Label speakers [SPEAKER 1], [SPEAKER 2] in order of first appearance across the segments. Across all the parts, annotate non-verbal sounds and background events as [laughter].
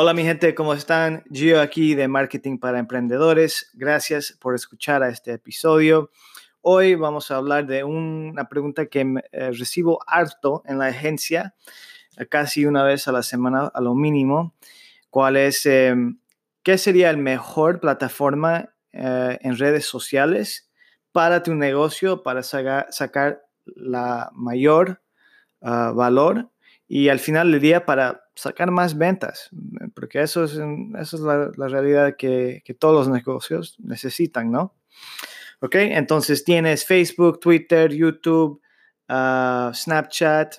[SPEAKER 1] Hola mi gente, ¿cómo están? Gio aquí de Marketing para Emprendedores. Gracias por escuchar a este episodio. Hoy vamos a hablar de una pregunta que eh, recibo harto en la agencia, eh, casi una vez a la semana a lo mínimo. ¿Cuál es, em, qué sería el mejor plataforma eh, en redes sociales para tu negocio, para sacar la mayor ah, valor y al final del día para sacar más ventas, porque eso es, eso es la, realidad que, todos los negocios necesitan, ¿no? Ok, entonces tienes Facebook, Twitter, YouTube, ah, Snapchat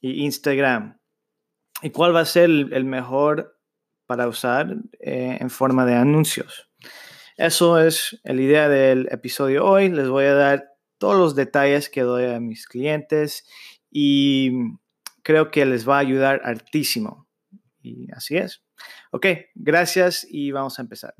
[SPEAKER 1] y Instagram. ¿Y cuál va a ser el, mejor para usar eh, en forma de anuncios? Eso es la idea del episodio hoy. Les voy a dar todos los detalles que doy a mis clientes y creo que les va a ayudar hartísimo. Y así es. Ok, gracias y vamos a empezar.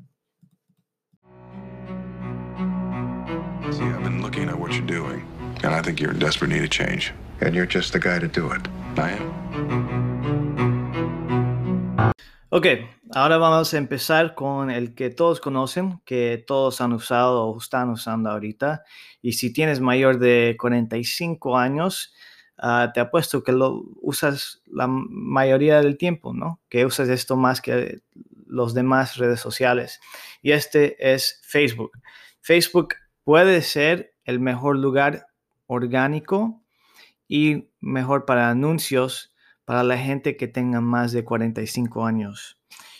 [SPEAKER 2] See, I've been looking at what you're doing, and I think you're in desperate need of change. And you're just the guy to do it. I am.
[SPEAKER 1] Ok, ahora vamos a empezar con el que todos conocen, que todos han usado o están usando ahorita. Y si tienes mayor de 45 años, Ah, te apuesto que lo usas la mayoría del tiempo, ¿no? Que usas esto más que los demás redes sociales. Y este es Facebook. Facebook puede ser el mejor lugar orgánico y mejor para anuncios para la gente que tenga más de 45 años.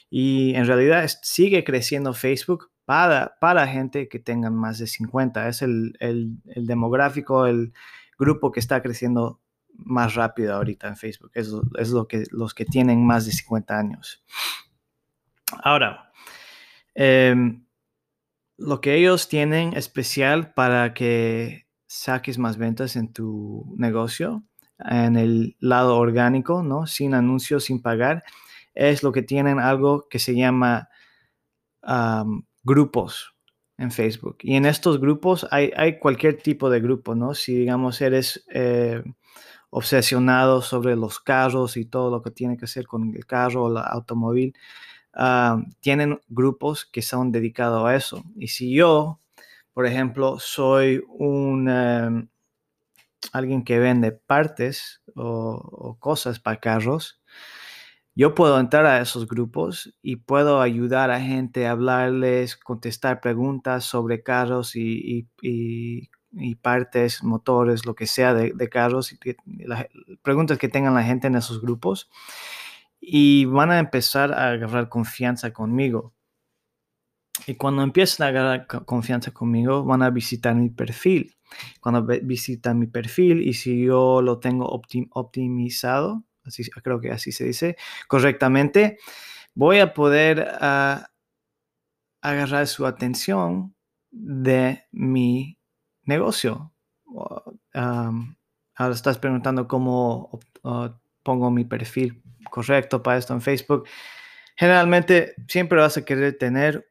[SPEAKER 1] Y en realidad sigue creciendo Facebook para, para gente que tenga más de 50. Es el, el, el demográfico, el grupo que está creciendo más rápido ahorita en Facebook. Es, es lo que los que tienen más de 50 años. Ahora, em, lo que ellos tienen especial para que saques más ventas en tu negocio, en el lado orgánico, ¿no? Sin anuncios, sin pagar, es lo que tienen algo que se llama grupos en Facebook. Y en estos grupos hay, hay, cualquier tipo de grupo, ¿no? Si digamos eres eh, obsesionado sobre los carros y todo lo que tiene que hacer con el carro o el automóvil, ah, tienen grupos que son dedicados a eso. Y si yo, por ejemplo, soy un em, alguien que vende partes o, cosas para carros, yo puedo entrar a esos grupos y puedo ayudar a gente a hablarles, contestar preguntas sobre carros y, y y partes, motores, lo que sea de, carros, y las preguntas que tengan la gente en esos grupos y van a empezar a agarrar confianza conmigo. Y cuando empiezan a agarrar confianza conmigo, van a visitar mi perfil. Cuando visitan mi perfil y si yo lo tengo optimizado, así, creo que así se dice correctamente, voy a poder ah, agarrar su atención de mi negocio. ahora estás preguntando cómo pongo mi perfil correcto para esto en Facebook. Generalmente siempre vas a querer tener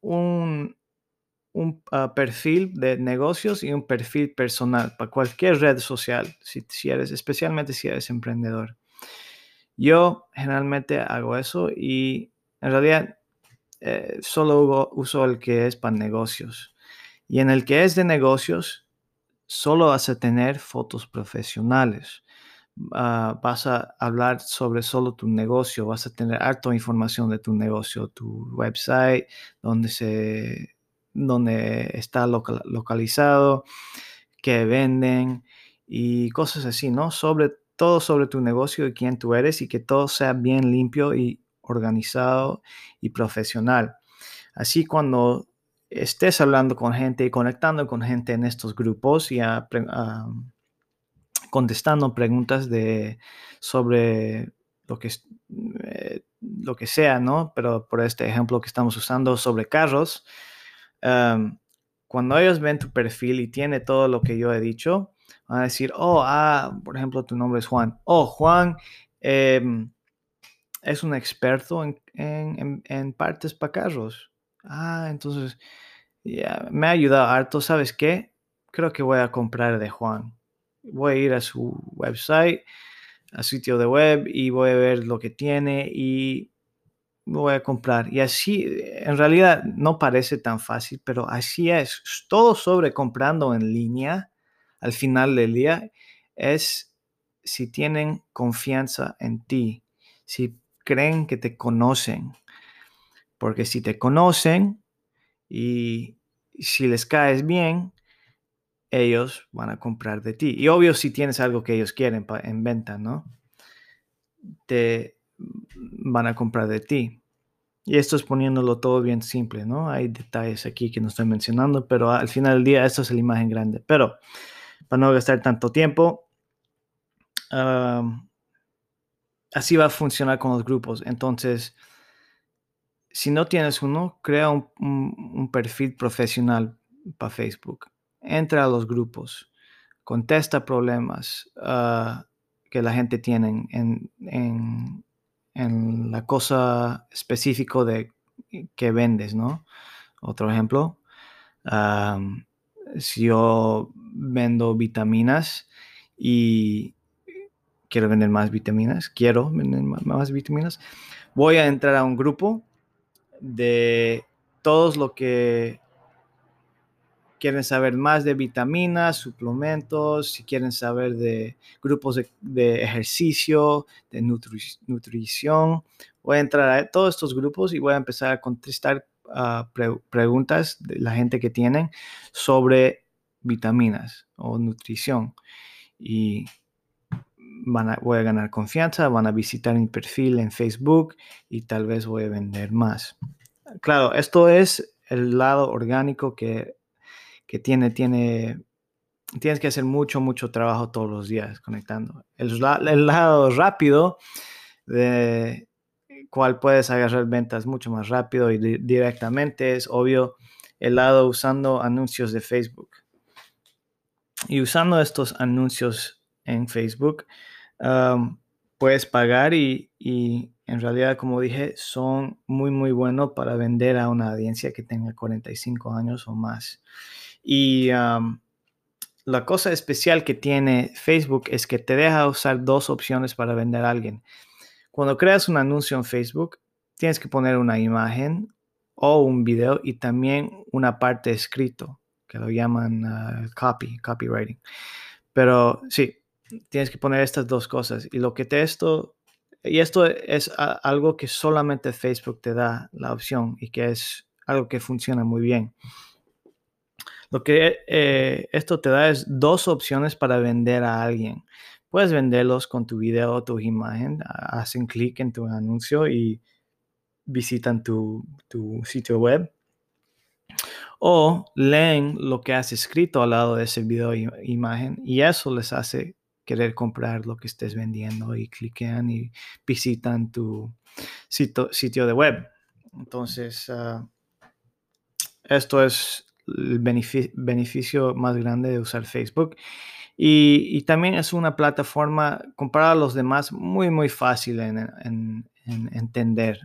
[SPEAKER 1] un, un ah, perfil de negocios y un perfil personal para cualquier red social, si, eres, especialmente si eres emprendedor. Yo generalmente hago eso y en realidad eh, solo uso el que es para negocios. Y en el que es de negocios, solo vas a tener fotos profesionales. Ah, vas a hablar sobre solo tu negocio, vas a tener harta información de tu negocio, tu website, donde, se, donde está localizado, qué venden y cosas así, ¿no? Sobre todo sobre tu negocio y quién tú eres y que todo sea bien limpio y organizado y profesional. Así cuando estés hablando con gente y conectando con gente en estos grupos y contestando preguntas de, sobre lo que, eh, lo que sea, ¿no? Pero por este ejemplo que estamos usando sobre carros, cuando ellos ven tu perfil y tiene todo lo que yo he dicho, van a decir, oh, ah, por ejemplo, tu nombre es Juan. Oh, Juan em, es un experto en, en, en partes para carros. Ah, entonces me ha ayudado harto. ¿Sabes qué? Creo que voy a comprar de Juan. Voy a ir a su website, a su sitio de web y voy a ver lo que tiene y voy a comprar. Y así, en realidad, no parece tan fácil, pero así es. Todo sobre comprando en línea al final del día es si tienen confianza en ti, si creen que te conocen. Porque si te conocen y si les caes bien, ellos van a comprar de ti. Y obvio si tienes algo que ellos quieren en venta, ¿no? Te van a comprar de ti. Y esto es poniéndolo todo bien simple, ¿no? Hay detalles aquí que no estoy mencionando, pero al final del día esto es la imagen grande. Pero para no gastar tanto tiempo, así va a funcionar con los grupos. Entonces, si no tienes uno, crea un perfil profesional para Facebook entra a los grupos, contesta problemas ah, que la gente tiene en, la cosa específica de que vendes, ¿no? Otro ejemplo, si yo vendo vitaminas y quiero vender más vitaminas, quiero vender más vitaminas, voy a entrar a un grupo de todos lo que quieren saber más de vitaminas, suplementos, si quieren saber de grupos de, ejercicio, de nutrición, voy a entrar a todos estos grupos y voy a empezar a contestar ah, preguntas de la gente que tienen sobre vitaminas o nutrición. Y van voy a ganar confianza, van a visitar mi perfil en Facebook y tal vez voy a vender más. Claro, esto es el lado orgánico que que tiene, tiene, tienes que hacer mucho, mucho trabajo todos los días conectando. El, lado rápido, de cual puedes agarrar ventas mucho más rápido y directamente, es obvio el lado usando anuncios de Facebook. Y usando estos anuncios en Facebook, puedes pagar y, y, en realidad, como dije, son muy, muy buenos para vender a una audiencia que tenga 45 años o más. Y la cosa especial que tiene Facebook es que te deja usar dos opciones para vender a alguien. Cuando creas un anuncio en Facebook, tienes que poner una imagen o un video y también una parte escrito, que lo llaman ah, copy, copywriting. Pero sí, tienes que poner estas dos cosas. Y lo que te esto, y esto es algo que solamente Facebook te da la opción y que es algo que funciona muy bien. Lo que eh, esto te da es dos opciones para vender a alguien. Puedes venderlos con tu video o tu imagen, hacen clic en tu anuncio y visitan tu, sitio web. O leen lo que has escrito al lado de ese video imagen y eso les hace querer comprar lo que estés vendiendo y cliquean y visitan tu sitio, de web. Entonces, ah, esto es el beneficio, más grande de usar Facebook. Y, también es una plataforma, comparada a los demás, muy, muy fácil en, entender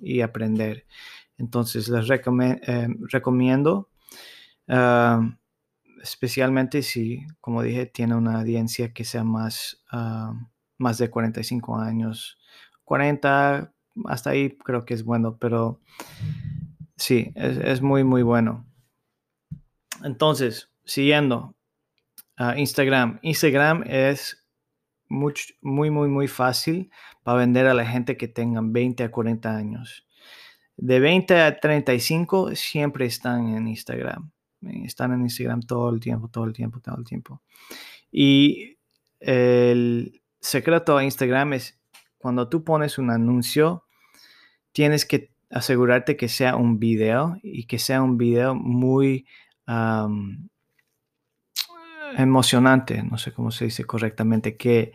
[SPEAKER 1] y aprender. Entonces, les eh, recomiendo, ah, especialmente si, como dije, tiene una audiencia que sea más, ah, más de 45 años. 40, hasta ahí creo que es bueno, pero sí, es, es muy, muy bueno. Entonces, siguiendo, Instagram. Instagram es muy, muy, muy, muy fácil para vender a la gente que tengan 20 a 40 años. De 20 a 35 siempre están en Instagram. Están en Instagram todo el tiempo, todo el tiempo, todo el tiempo. Y el secreto a Instagram es cuando tú pones un anuncio, tienes que asegurarte que sea un video y que sea un video muy emocionante, no sé cómo se dice correctamente, que,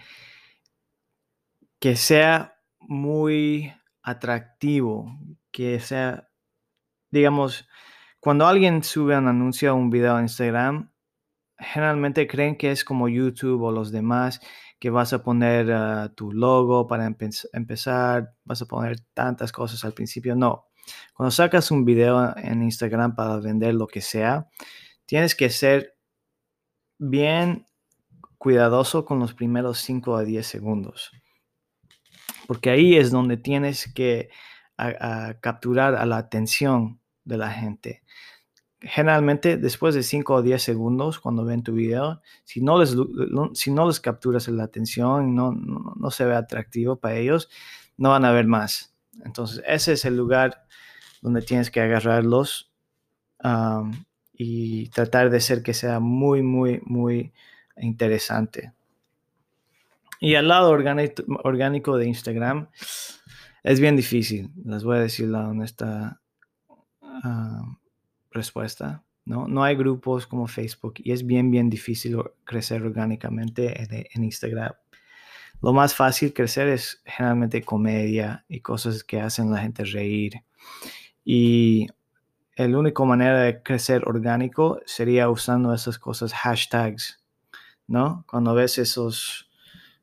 [SPEAKER 1] que sea muy atractivo, que sea, digamos, cuando alguien sube un anuncio o un video a Instagram, generalmente creen que es como YouTube o los demás, que vas a poner ah, tu logo para empezar, vas a poner tantas cosas al principio. No, cuando sacas un video en Instagram para vender lo que sea, tienes que ser bien cuidadoso con los primeros 5 a 10 segundos. Porque ahí es donde tienes que capturar a la atención de la gente. Generalmente después de 5 o 10 segundos cuando ven tu video, si no les, si no les capturas la atención, no, no, se ve atractivo para ellos, no van a ver más. Entonces ese es el lugar donde tienes que agarrarlos y tratar de ser que sea muy, muy, muy interesante. Y al lado orgánico, de Instagram es bien difícil, les voy a decir la honesta respuesta. ¿no? no hay grupos como Facebook y es bien, bien difícil crecer orgánicamente en, Instagram. Lo más fácil crecer es generalmente comedia y cosas que hacen la gente reír. Y la única manera de crecer orgánico sería usando esas cosas, hashtags, ¿no? Cuando ves esos,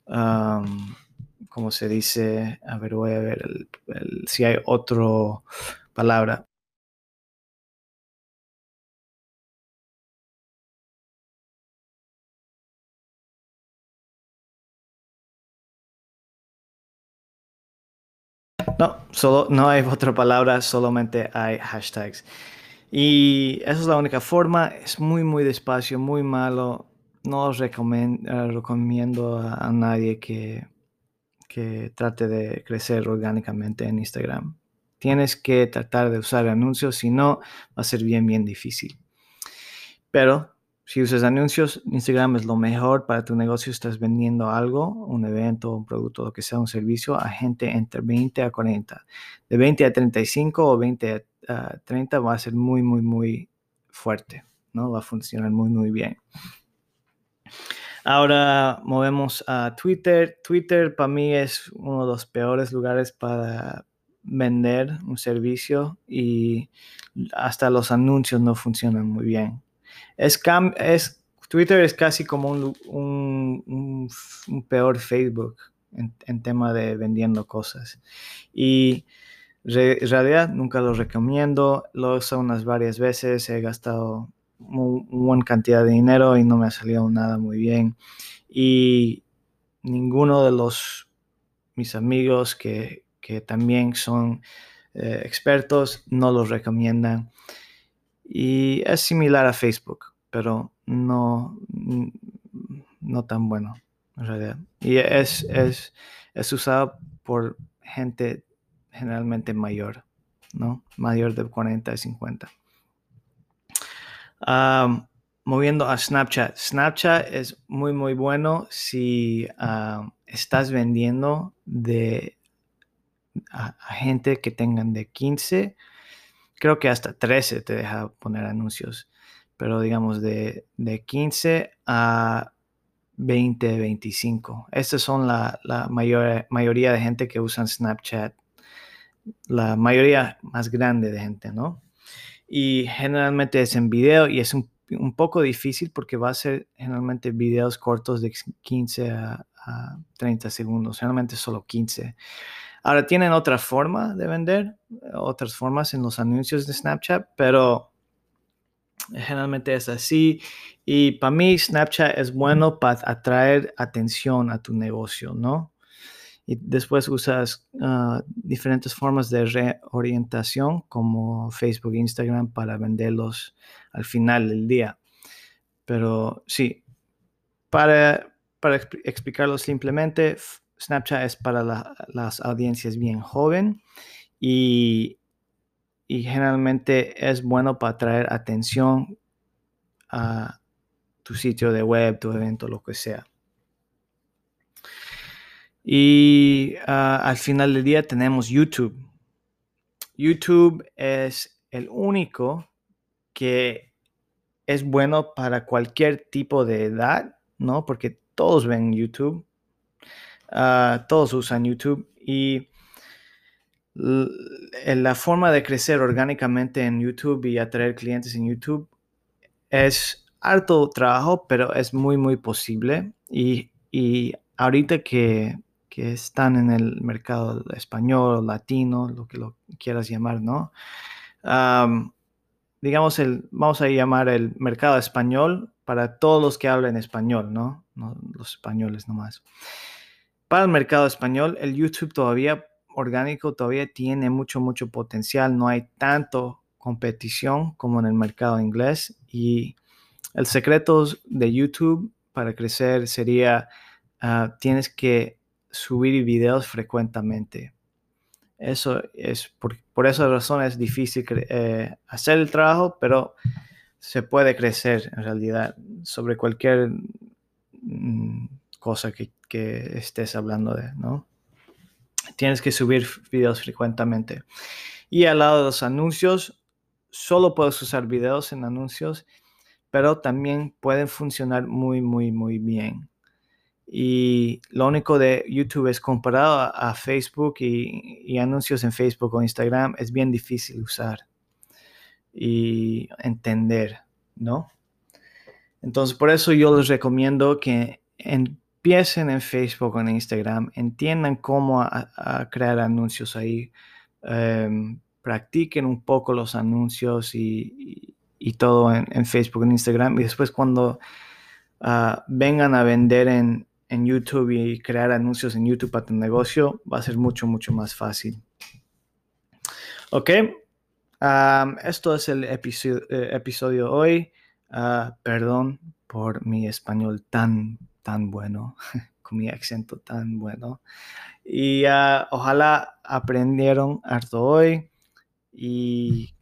[SPEAKER 1] como se dice? A ver, voy a ver si hay otra palabra. No, solo, no hay [laughs] otra palabra, solamente hay hashtags. Y esa es la única forma. Es muy, muy despacio, muy malo. No os recomiendo a, nadie que, que trate de crecer orgánicamente en Instagram. Tienes que tratar de usar anuncios, si no, va a ser bien, bien difícil. Pero si usas anuncios, Instagram es lo mejor para tu negocio. Estás vendiendo algo, un evento, un producto, lo que sea, un servicio a gente entre 20 a 40. De 20 a 35 o 20 a 30 va a ser muy, muy, muy fuerte. ¿no? Va a funcionar muy, muy bien. Ahora movemos a Twitter. Twitter para mí es uno de los peores lugares para vender un servicio y hasta los anuncios no funcionan muy bien. Es, es Twitter es casi como un, peor Facebook en, tema de vendiendo cosas. Y en realidad nunca lo recomiendo. Lo uso unas varias veces. He gastado una buena cantidad de dinero y no me ha salido nada muy bien. Y ninguno de los mis amigos que, también son eh, expertos no lo recomiendan. Y es similar a Facebook, pero no, no tan bueno en realidad. Y es, es, es usado por gente generalmente mayor, ¿no? Mayor de 40 y 50. moviendo a Snapchat. Snapchat es muy, muy bueno si estás vendiendo de a, gente que tengan de 15 creo que hasta 13 te deja poner anuncios, pero digamos de, 15 a 20, 25. Estas son la, mayor, mayoría de gente que usan Snapchat, la mayoría más grande de gente, ¿no? Y generalmente es en video y es un, poco difícil porque va a ser generalmente videos cortos de 15 a, a 30 segundos, generalmente solo 15. Ahora tienen otra forma de vender, otras formas en los anuncios de Snapchat, pero generalmente es así. Y para mí Snapchat es bueno para atraer atención a tu negocio, ¿no? Y después usas ah, diferentes formas de reorientación como Facebook Instagram para venderlos al final del día. Pero sí, para, para explicarlo simplemente, Snapchat es para las audiencias bien joven y, generalmente es bueno para atraer atención a tu sitio de web, tu evento, lo que sea. Y ah, al final del día tenemos YouTube. YouTube es el único que es bueno para cualquier tipo de edad, ¿no? Porque todos ven YouTube. Ah, todos usan YouTube y la forma de crecer orgánicamente en YouTube y atraer clientes en YouTube es harto trabajo, pero es muy, muy posible. Y, ahorita que, están en el mercado español, latino, lo que lo quieras llamar, ¿no? digamos, el, vamos a llamar el mercado español para todos los que hablan español, ¿no? no los españoles nomás. Para el mercado español, el YouTube todavía orgánico todavía tiene mucho, mucho potencial. No hay tanto competición como en el mercado inglés. Y el secreto de YouTube para crecer sería, ah, tienes que subir videos frecuentemente. Eso es, por, por esa razón es difícil eh, hacer el trabajo, pero se puede crecer en realidad sobre cualquier mm, cosa que, que, estés hablando de, ¿no? Tienes que subir videos frecuentemente. Y al lado de los anuncios, solo puedes usar videos en anuncios, pero también pueden funcionar muy, muy, muy bien. Y lo único de YouTube es comparado a, Facebook y, anuncios en Facebook o Instagram, es bien difícil usar y entender, ¿no? Entonces, por eso yo les recomiendo que empiecen en Facebook en Instagram, entiendan cómo crear anuncios ahí, em, practiquen un poco los anuncios y, todo en, Facebook, en Instagram, y después cuando ah, vengan a vender en, en YouTube y crear anuncios en YouTube para tu negocio va a ser mucho, mucho más fácil. Ok, esto es el episodio, eh, episodio hoy. Ah, perdón por mi español tan, tan bueno, [laughs] con mi acento tan bueno. Y ah, ojalá aprendieron harto hoy y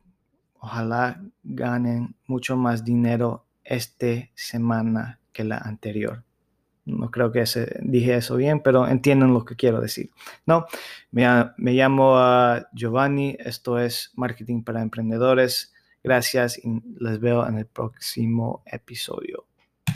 [SPEAKER 1] ojalá ganen mucho más dinero esta semana que la anterior. No creo que dije eso bien, pero entienden lo que quiero decir. No, me, me llamo uh, Giovanni, esto es Marketing para Emprendedores. Gracias y les veo en el próximo episodio.